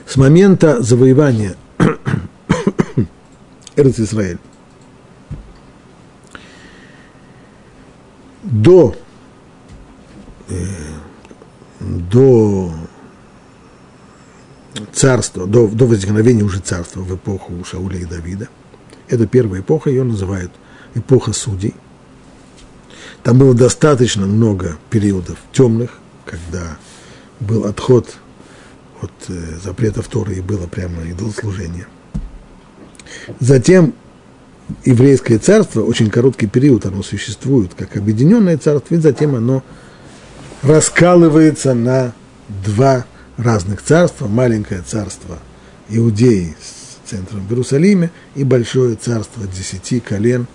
S1: с момента завоевания Эрц Израиль до, э, до царства, до, до возникновения уже царства в эпоху Шауля и Давида. Это первая эпоха, ее называют эпоха судей. Там было достаточно много периодов темных, когда был отход от э, запретов Торы и было прямо идолослужение. Затем еврейское царство, очень короткий период оно существует как объединенное царство, и затем оно раскалывается на два разных царства. Маленькое царство Иудеи с центром в Иерусалиме и большое царство десяти колен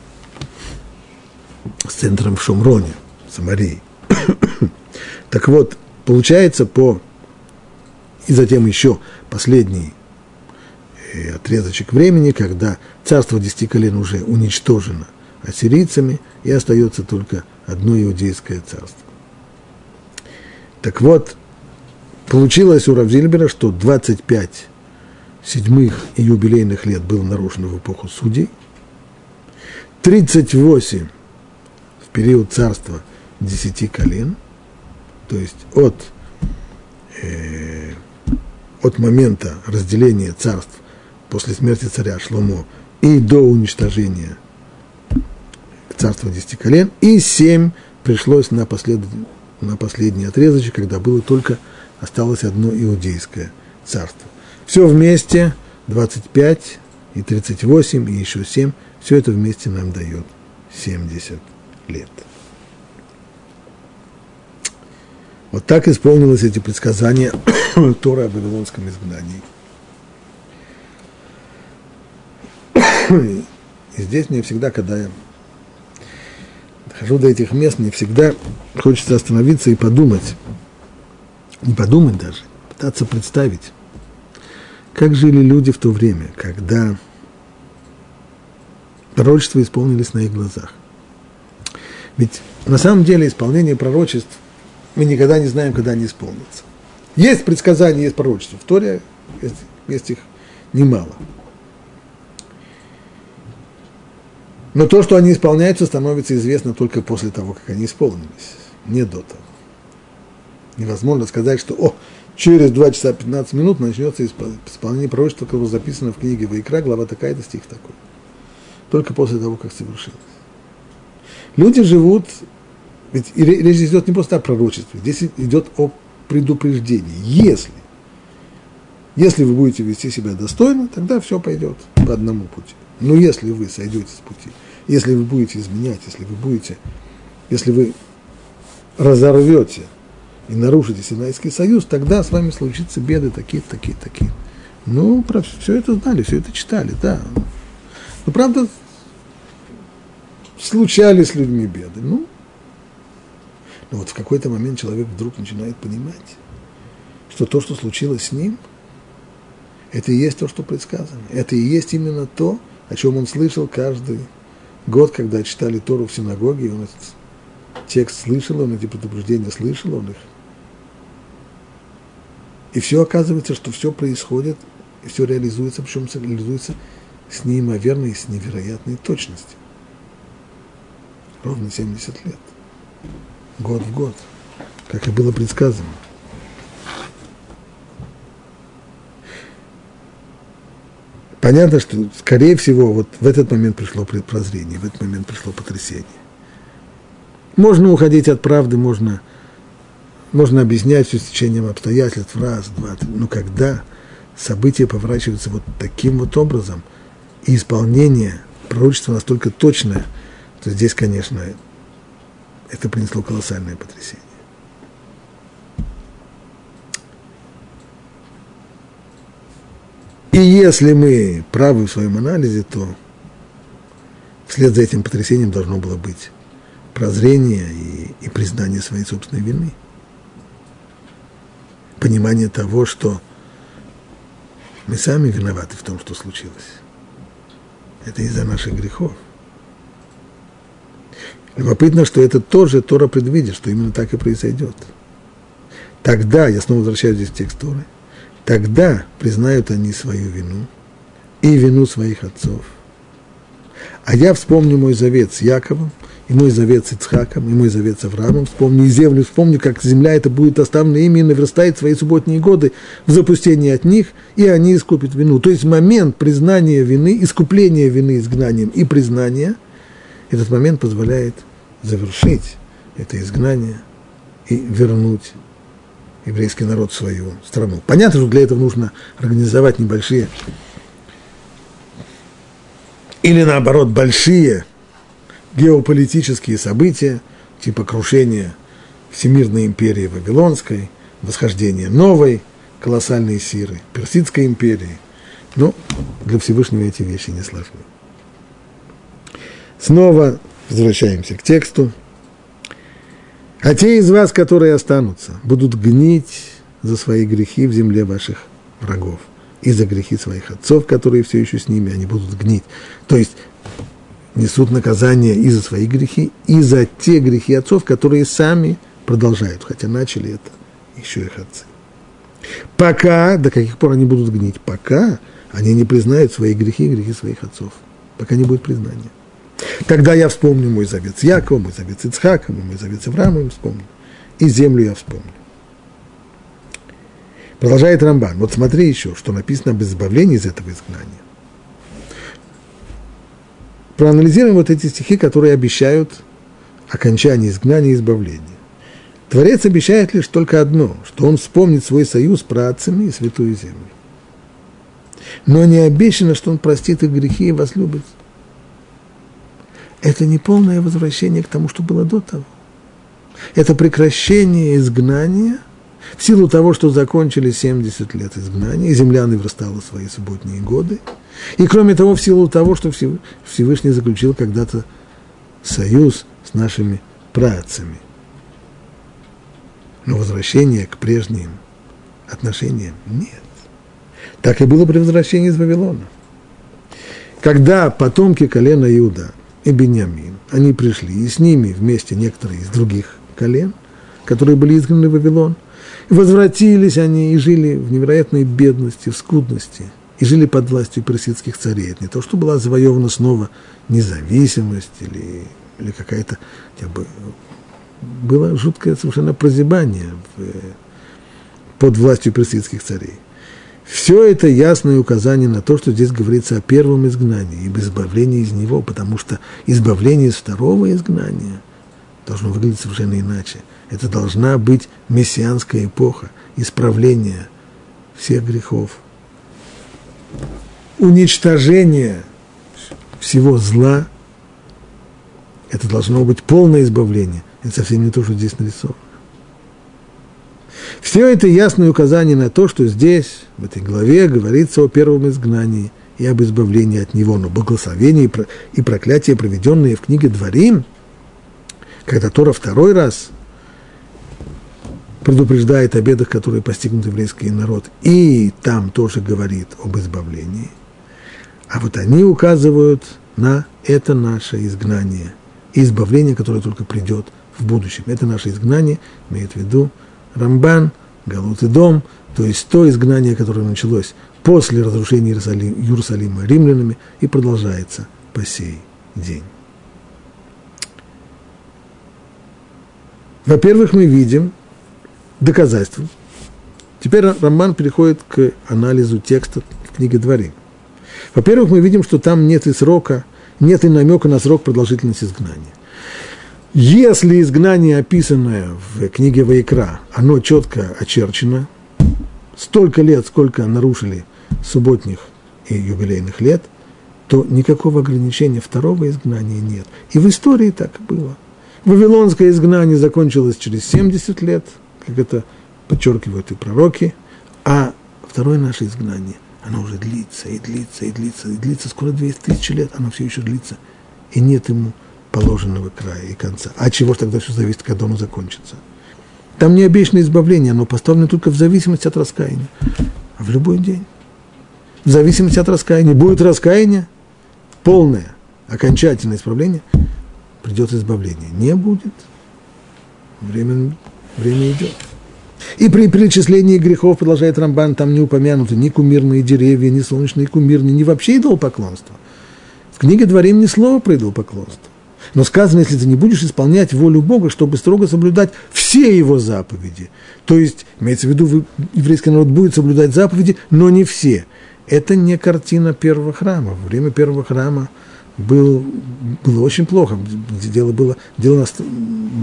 S1: с центром в Шумроне, Самарии. так вот, получается по... И затем еще последний Э, отрезочек времени, когда царство десяти колен уже уничтожено ассирийцами, и остается только одно иудейское царство. Так вот, получилось у Равзильбера, что 25 седьмых и юбилейных лет было нарушено в эпоху судей, 38 в период царства десяти колен, то есть от, э, от момента разделения царств после смерти царя Шломо и до уничтожения царства десяти колен, и семь пришлось на, послед... на последний отрезочек, когда было только осталось одно иудейское царство. Все вместе 25 и 38 и еще 7, все это вместе нам дает 70 лет. Вот так исполнилось эти предсказания Тора о Вавилонском изгнании. И здесь мне всегда, когда я дохожу до этих мест, мне всегда хочется остановиться и подумать, не подумать даже, пытаться представить, как жили люди в то время, когда пророчества исполнились на их глазах. Ведь на самом деле исполнение пророчеств мы никогда не знаем, когда они исполнятся. Есть предсказания, есть пророчества. В Торе есть, есть их немало. Но то, что они исполняются, становится известно только после того, как они исполнились, не до того. Невозможно сказать, что о, через 2 часа 15 минут начнется исполнение пророчества, которое записано в книге Вайкра, глава такая-то, стих такой. Только после того, как совершилось. Люди живут, ведь речь идет не просто о пророчестве, здесь идет о предупреждении. Если, если вы будете вести себя достойно, тогда все пойдет по одному пути. Но если вы сойдете с пути, если вы будете изменять, если вы будете, если вы разорвете и нарушите Синайский союз, тогда с вами случатся беды такие, такие, такие. Ну, про все это знали, все это читали, да. Но правда, случались с людьми беды. Ну, но вот в какой-то момент человек вдруг начинает понимать, что то, что случилось с ним, это и есть то, что предсказано. Это и есть именно то, о чем он слышал каждый год, когда читали Тору в синагоге, он этот текст слышал, он эти предупреждения слышал, он их. И все оказывается, что все происходит, и все реализуется, причем реализуется с неимоверной, с невероятной точностью. Ровно 70 лет. Год в год, как и было предсказано. Понятно, что, скорее всего, вот в этот момент пришло прозрение, в этот момент пришло потрясение. Можно уходить от правды, можно, можно объяснять все с течением обстоятельств, раз, два, три. Но когда события поворачиваются вот таким вот образом, и исполнение пророчества настолько точное, то здесь, конечно, это принесло колоссальное потрясение. И если мы правы в своем анализе, то вслед за этим потрясением должно было быть прозрение и, и признание своей собственной вины. Понимание того, что мы сами виноваты в том, что случилось. Это из-за наших грехов. Любопытно, что это тоже Тора предвидит, что именно так и произойдет. Тогда, я снова возвращаюсь здесь в текст Торы, тогда признают они свою вину и вину своих отцов. А я вспомню мой завет с Яковом, и мой завет с Ицхаком, и мой завет с Авраамом, вспомню и землю, вспомню, как земля это будет оставлена ими и наверстает свои субботние годы в запустении от них, и они искупят вину. То есть момент признания вины, искупления вины изгнанием и признания, этот момент позволяет завершить это изгнание и вернуть еврейский народ в свою страну. Понятно, что для этого нужно организовать небольшие или наоборот большие геополитические события, типа крушения Всемирной империи Вавилонской, восхождение новой колоссальной сиры, Персидской империи. Но для Всевышнего эти вещи не сложны. Снова возвращаемся к тексту. А те из вас, которые останутся, будут гнить за свои грехи в земле ваших врагов и за грехи своих отцов, которые все еще с ними, они будут гнить. То есть несут наказание и за свои грехи, и за те грехи отцов, которые сами продолжают, хотя начали это еще их отцы. Пока, до каких пор они будут гнить? Пока они не признают свои грехи и грехи своих отцов. Пока не будет признания. Тогда я вспомню мой завет с Яковом, мой завет с Ицхаком, мой завет с Авраамом вспомню. И землю я вспомню. Продолжает Рамбан. Вот смотри еще, что написано об избавлении из этого изгнания проанализируем вот эти стихи, которые обещают окончание изгнания и избавления. Творец обещает лишь только одно, что он вспомнит свой союз с працами и святую землю. Но не обещано, что он простит их грехи и возлюбит. Это не полное возвращение к тому, что было до того. Это прекращение изгнания в силу того, что закончили 70 лет изгнания, и земля наверстала свои субботние годы – и кроме того, в силу того, что Всевышний заключил когда-то союз с нашими працами. Но возвращения к прежним отношениям нет. Так и было при возвращении из Вавилона. Когда потомки колена Иуда и Бениамин, они пришли, и с ними вместе некоторые из других колен, которые были изгнаны в Вавилон, возвратились они и жили в невероятной бедности, в скудности – и жили под властью персидских царей. Это не то, что была завоевана снова независимость или, или какая-то, бы, было жуткое совершенно прозябание в, под властью персидских царей. Все это ясное указание на то, что здесь говорится о первом изгнании, ибо избавлении из него, потому что избавление из второго изгнания должно выглядеть совершенно иначе. Это должна быть мессианская эпоха, исправления всех грехов, уничтожение всего зла, это должно быть полное избавление. Это совсем не то, что здесь нарисовано. Все это ясное указание на то, что здесь, в этой главе, говорится о первом изгнании и об избавлении от него. Но благословение и проклятие, проведенные в книге Дворим, когда Тора второй раз предупреждает о бедах, которые постигнут еврейский народ, и там тоже говорит об избавлении – а вот они указывают на это наше изгнание избавление, которое только придет в будущем. Это наше изгнание, имеет в виду Рамбан, Галут и Дом, то есть то изгнание, которое началось после разрушения Иерусалима, Иерусалима римлянами и продолжается по сей день. Во-первых, мы видим доказательства. Теперь Рамбан переходит к анализу текста в книге Дворим. Во-первых, мы видим, что там нет и срока, нет и намека на срок продолжительности изгнания. Если изгнание, описанное в книге Вайкра, оно четко очерчено, столько лет, сколько нарушили субботних и юбилейных лет, то никакого ограничения второго изгнания нет. И в истории так было. Вавилонское изгнание закончилось через 70 лет, как это подчеркивают и пророки, а второе наше изгнание – оно уже длится и длится и длится и длится. Скоро 200 тысяч лет, оно все еще длится. И нет ему положенного края и конца. А чего тогда все зависит, когда оно закончится? Там не обещано избавление, оно поставлено только в зависимости от раскаяния. А в любой день. В зависимости от раскаяния. Будет раскаяние, полное, окончательное исправление, придет избавление. Не будет. Время, время идет. И при перечислении грехов, продолжает Рамбан, там не упомянуты ни кумирные деревья, ни солнечные кумирные, ни вообще идолопоклонство. В книге Дворим ни слова про идолопоклонство. Но сказано, если ты не будешь исполнять волю Бога, чтобы строго соблюдать все его заповеди. То есть, имеется в виду, еврейский народ будет соблюдать заповеди, но не все. Это не картина первого храма. Во время первого храма был, было очень плохо. Дело, было, дело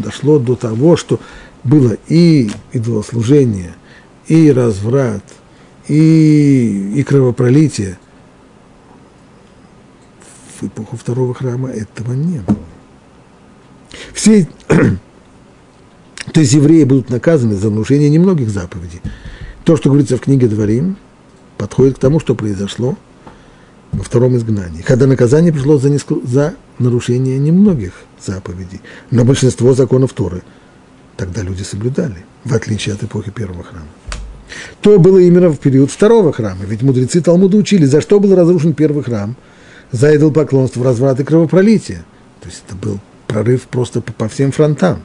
S1: дошло до того, что было и идолослужение, и разврат, и, и кровопролитие. В эпоху второго храма этого не было. Все, то есть евреи будут наказаны за нарушение немногих заповедей. То, что говорится в книге Дворим, подходит к тому, что произошло во втором изгнании, когда наказание пришло за, неск... за нарушение немногих заповедей, но большинство законов Торы тогда люди соблюдали, в отличие от эпохи первого храма. То было именно в период второго храма, ведь мудрецы Талмуда учили, за что был разрушен первый храм, за идолопоклонство, разврат и кровопролитие. То есть это был прорыв просто по, всем фронтам.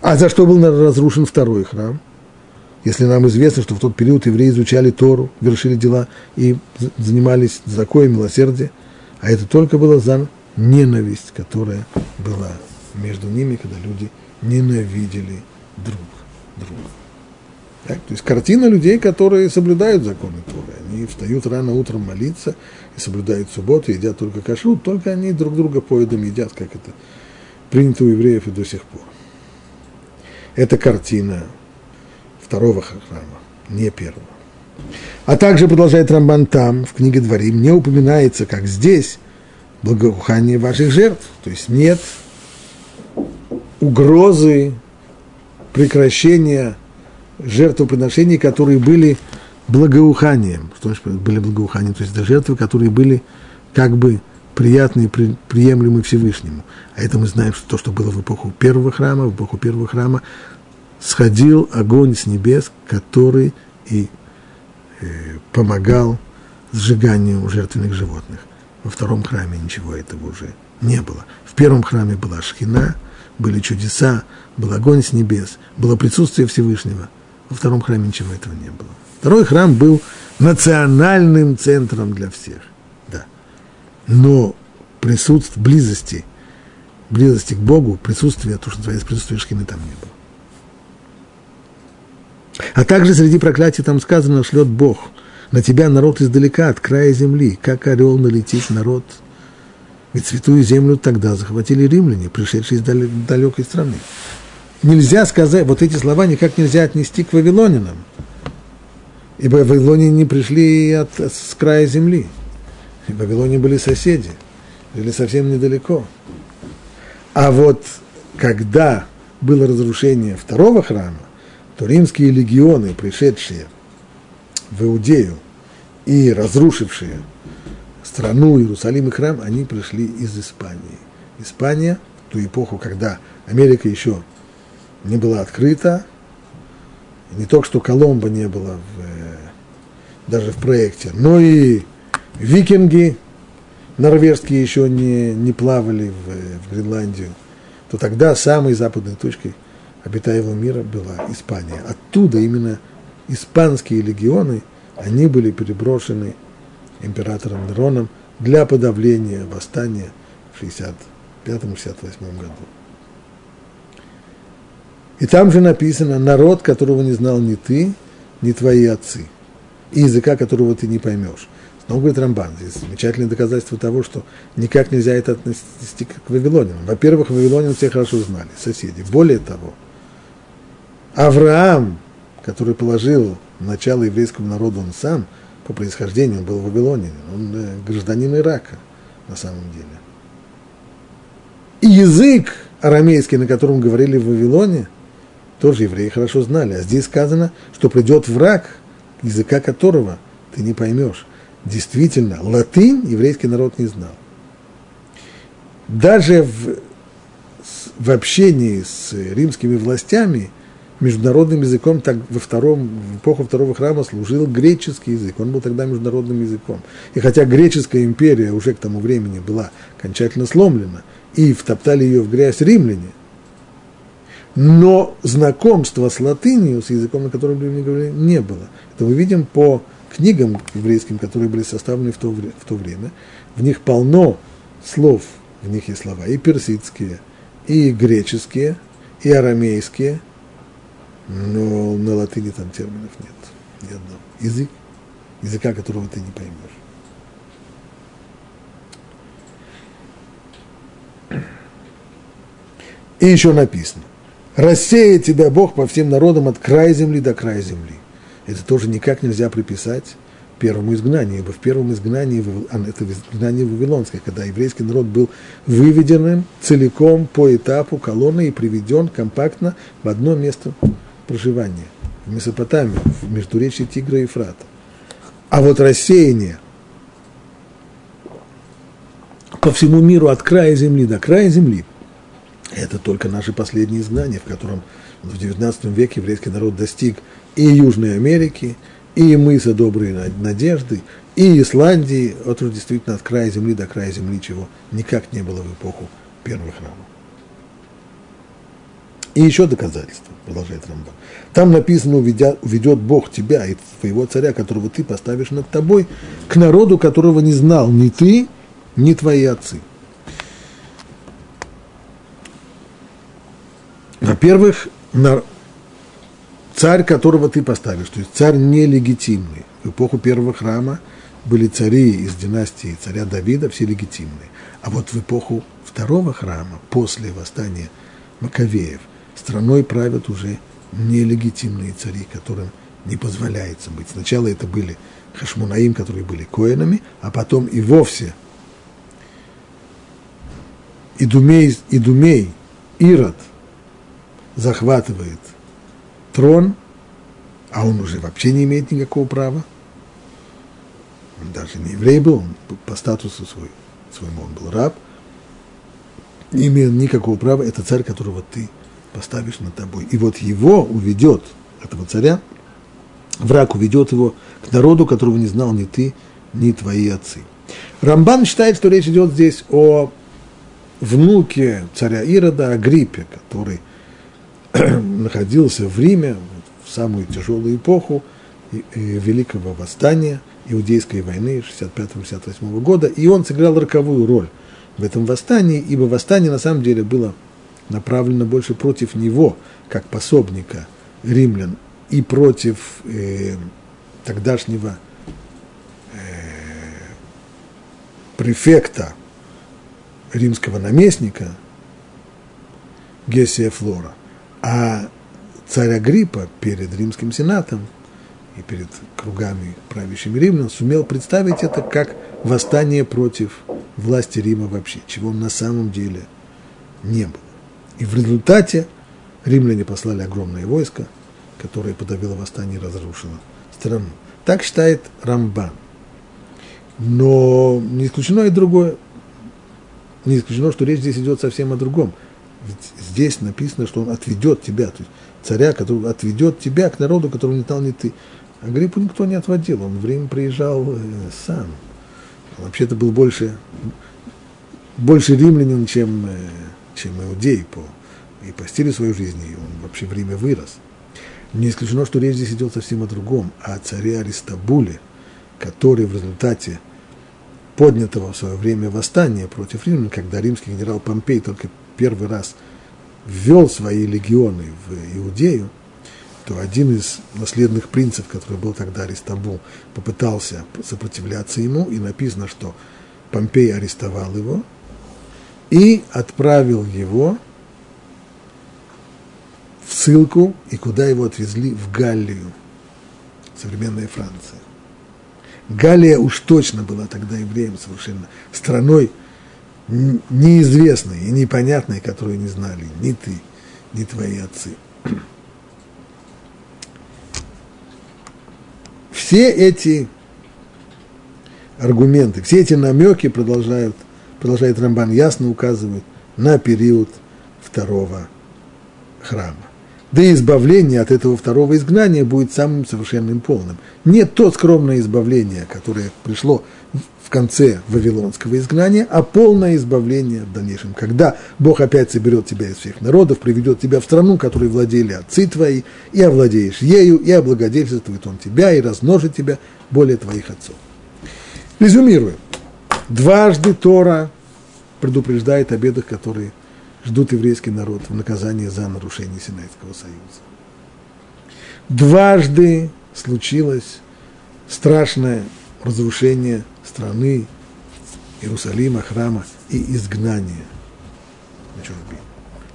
S1: А за что был разрушен второй храм? Если нам известно, что в тот период евреи изучали Тору, вершили дела и занимались закоем милосердия, а это только было за ненависть, которая была между ними, когда люди ненавидели друг друга. Так? То есть картина людей, которые соблюдают законы Торы. Они встают рано утром молиться и соблюдают субботу, едят только кашрут, только они друг друга поедом едят, как это принято у евреев и до сих пор. Это картина второго храма, не первого. А также, продолжает Рамбан там, в книге Дворим, не упоминается, как здесь, благоухание ваших жертв. То есть нет угрозы прекращения жертвоприношений, которые были благоуханием. Что значит были благоуханием? То есть это жертвы, которые были как бы приятные, при, приемлемые Всевышнему. А это мы знаем, что то, что было в эпоху первого храма, в эпоху первого храма сходил огонь с небес, который и э, помогал сжиганию жертвенных животных. Во втором храме ничего этого уже не было. В первом храме была шхина, были чудеса, был огонь с небес, было присутствие Всевышнего. Во втором храме ничего этого не было. Второй храм был национальным центром для всех но присутствие, близости, близости к Богу, присутствие, то, что называется присутствие Шхины, там не было. А также среди проклятий там сказано, шлет Бог на тебя народ издалека, от края земли, как орел налетит народ. Ведь святую землю тогда захватили римляне, пришедшие из далекой страны. Нельзя сказать, вот эти слова никак нельзя отнести к вавилонинам, ибо вавилоне не пришли от, с края земли – в Вавилоне были соседи, жили совсем недалеко. А вот когда было разрушение второго храма, то римские легионы, пришедшие в Иудею и разрушившие страну Иерусалим и храм, они пришли из Испании. Испания, в ту эпоху, когда Америка еще не была открыта, не только что Коломбо не было в, э, даже в проекте, но и викинги норвежские еще не, не плавали в, в Гренландию, то тогда самой западной точкой обитаемого мира была Испания. Оттуда именно испанские легионы, они были переброшены императором Нероном для подавления восстания в 65-68 году. И там же написано, народ, которого не знал ни ты, ни твои отцы, и языка которого ты не поймешь. Но говорит Рамбан, здесь замечательное доказательство того, что никак нельзя это отнести к вавилонянам. Во-первых, вавилонян все хорошо знали, соседи. Более того, Авраам, который положил начало еврейскому народу, он сам по происхождению был вавилонянин, он э, гражданин Ирака на самом деле. И язык арамейский, на котором говорили в Вавилоне, тоже евреи хорошо знали. А здесь сказано, что придет враг, языка которого ты не поймешь. Действительно, латынь еврейский народ не знал. Даже в, в общении с римскими властями международным языком так во втором, в эпоху второго храма служил греческий язык. Он был тогда международным языком. И хотя греческая империя уже к тому времени была окончательно сломлена, и втоптали ее в грязь римляне, но знакомства с латынью, с языком, на котором римляне говорили, не было. Это мы видим по книгам еврейским, которые были составлены в то, в то время. В них полно слов, в них есть слова и персидские, и греческие, и арамейские – но на латыни там терминов нет, ни одного. Язык, языка, которого ты не поймешь. И еще написано, рассеет тебя Бог по всем народам от края земли до края земли. Это тоже никак нельзя приписать первому изгнанию, ибо в первом изгнании, а, это изгнание Вавилонское, когда еврейский народ был выведен целиком по этапу колонны и приведен компактно в одно место проживания в Месопотамии, в междуречии Тигра и Ефрата. А вот рассеяние по всему миру от края земли до края земли – это только наши последние знания, в котором в XIX веке еврейский народ достиг и Южной Америки, и мыса Доброй Надежды, и Исландии, уж действительно от края земли до края земли, чего никак не было в эпоху первых храмов. И еще доказательство, продолжает Рамбан. Там написано, уведет Бог тебя и твоего царя, которого ты поставишь над тобой, к народу, которого не знал ни ты, ни твои отцы. Во-первых, царь, которого ты поставишь, то есть царь нелегитимный. В эпоху первого храма были цари из династии царя Давида, все легитимные. А вот в эпоху второго храма, после восстания Маковеев, страной правят уже нелегитимные цари, которым не позволяется быть. Сначала это были Хашмунаим, которые были коинами, а потом и вовсе Идумей, Идумей Ирод захватывает трон, а он уже вообще не имеет никакого права. Он даже не еврей был, он по статусу свой, своему он был раб, не имел никакого права, это царь, которого ты поставишь над тобой. И вот его уведет, этого царя, враг уведет его к народу, которого не знал ни ты, ни твои отцы. Рамбан считает, что речь идет здесь о внуке царя Ирода, Агриппе, который находился в Риме в самую тяжелую эпоху Великого Восстания, Иудейской войны 65-68 года, и он сыграл роковую роль в этом восстании, ибо восстание на самом деле было направлено больше против него, как пособника римлян, и против э, тогдашнего э, префекта римского наместника Гесия Флора. А царь Агриппа перед римским сенатом и перед кругами правящими римлян сумел представить это как восстание против власти Рима вообще, чего на самом деле не был. И в результате римляне послали огромное войско, которое подавило восстание и разрушило страну. Так считает Рамбан. Но не исключено и другое. Не исключено, что речь здесь идет совсем о другом. Ведь здесь написано, что он отведет тебя, то есть царя, который отведет тебя к народу, которого не знал не ты. А Гриппу никто не отводил, он время приезжал э, сам. Вообще-то был больше, больше римлянин, чем э, чем иудей по, и по стилю своей жизни, и он вообще в Риме вырос. Не исключено, что речь здесь идет совсем о другом, о царе Аристабуле, который в результате поднятого в свое время восстания против римлян, когда римский генерал Помпей только первый раз ввел свои легионы в Иудею, то один из наследных принцев, который был тогда Аристабул, попытался сопротивляться ему, и написано, что Помпей арестовал его, и отправил его в ссылку, и куда его отвезли? В Галлию, современная Франция. Галлия уж точно была тогда евреем совершенно, страной неизвестной и непонятной, которую не знали ни ты, ни твои отцы. Все эти аргументы, все эти намеки продолжают, продолжает Рамбан, ясно указывают на период второго храма. Да и избавление от этого второго изгнания будет самым совершенным полным. Не то скромное избавление, которое пришло в конце Вавилонского изгнания, а полное избавление в дальнейшем, когда Бог опять соберет тебя из всех народов, приведет тебя в страну, которой владели отцы твои, и овладеешь ею, и облагодетельствует он тебя, и размножит тебя более твоих отцов. Резюмируем. Дважды Тора предупреждает о бедах, которые ждут еврейский народ в наказании за нарушение Синайского союза. Дважды случилось страшное разрушение страны, Иерусалима, храма и изгнание на чужбину.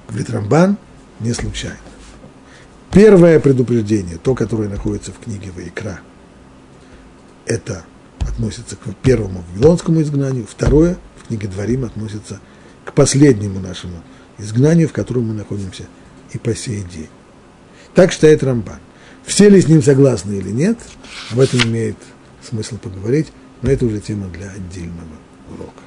S1: Говорит Рамбан, не случайно. Первое предупреждение, то, которое находится в книге Ваикра, это относится к первому вавилонскому изгнанию, второе в книге Дворим относится к последнему нашему изгнанию, в котором мы находимся и по сей день. Так считает Рамбан. Все ли с ним согласны или нет, об этом имеет смысл поговорить, но это уже тема для отдельного урока.